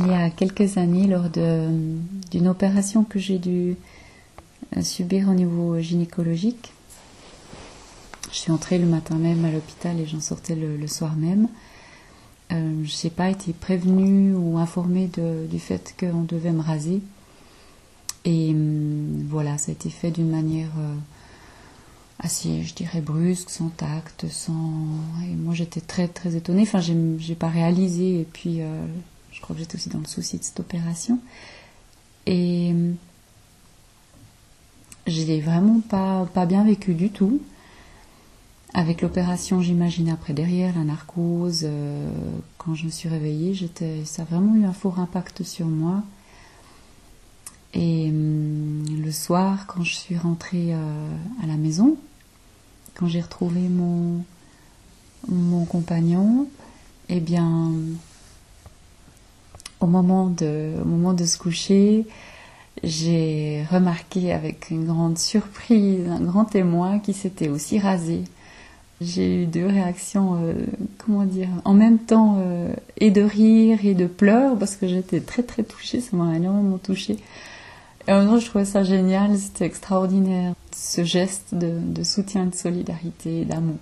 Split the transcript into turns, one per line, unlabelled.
il y a quelques années lors d'une opération que j'ai dû euh, subir au niveau gynécologique. Je suis entrée le matin même à l'hôpital et j'en sortais le, soir même. Euh, je n'ai pas été prévenue ou informée du fait qu'on devait me raser. Et hum, voilà, ça a été fait d'une manière euh, assez, je dirais, brusque, sans tact, sans. Et moi, j'étais très, très étonnée. Enfin, j'ai pas réalisé. Et puis, je crois que j'étais aussi dans le souci de cette opération. Et je l'ai vraiment pas, pas bien vécu du tout. Avec l'opération, j'imagine après derrière la narcose, euh, quand je me suis réveillée, ça a vraiment eu un fort impact sur moi. Et hum, le soir, quand je suis rentrée euh, à la maison, quand j'ai retrouvé mon, mon compagnon, eh bien, au moment de, au moment de se coucher, j'ai remarqué avec une grande surprise un grand témoin qui s'était aussi rasé. J'ai eu deux réactions, euh, comment dire, en même temps, euh, et de rire et de pleurs, parce que j'étais très très touchée, ça m'a énormément touchée. Et en même je trouvais ça génial, c'était extraordinaire, ce geste de, soutien, de solidarité, d'amour.